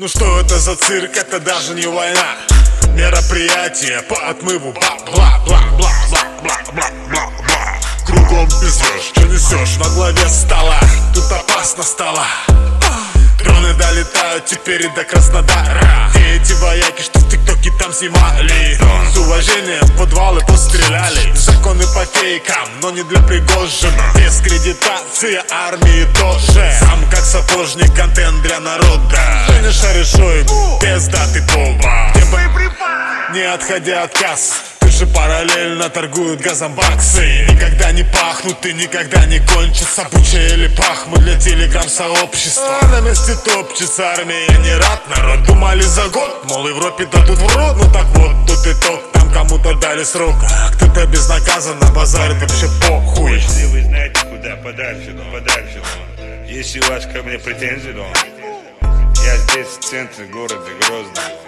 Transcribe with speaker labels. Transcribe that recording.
Speaker 1: Ну что это за цирк, это даже не война. Мероприятие по отмыву бла-бла-бла-бла-бла-бла-бла Кругом пиздешь, что несешь на главе стола? Тут опасно стало. Дроны долетают теперь и до Краснодара. Где эти вояки, что в ТикТоке там снимали. С уважением в подвалы постреляли. Законы по фейкам, но не для Пригожина. Дискредитация армии тоже сапожник, контент для народа. Женя Шаришой, пизда ты поба Не отходя от касс. Же параллельно торгуют газом баксы. Никогда не пахнут и никогда не кончатся. Буча или пахму для телеграм-сообщества. А На месте топчется армия, не рад. Народ Думали за год, мол, Европе дадут в рот. Ну так вот, тут итог, там кому-то дали срок. Кто-то безнаказанно базарит, вообще похуй
Speaker 2: Если ко мне претензии, но Я здесь, в центре города Грозный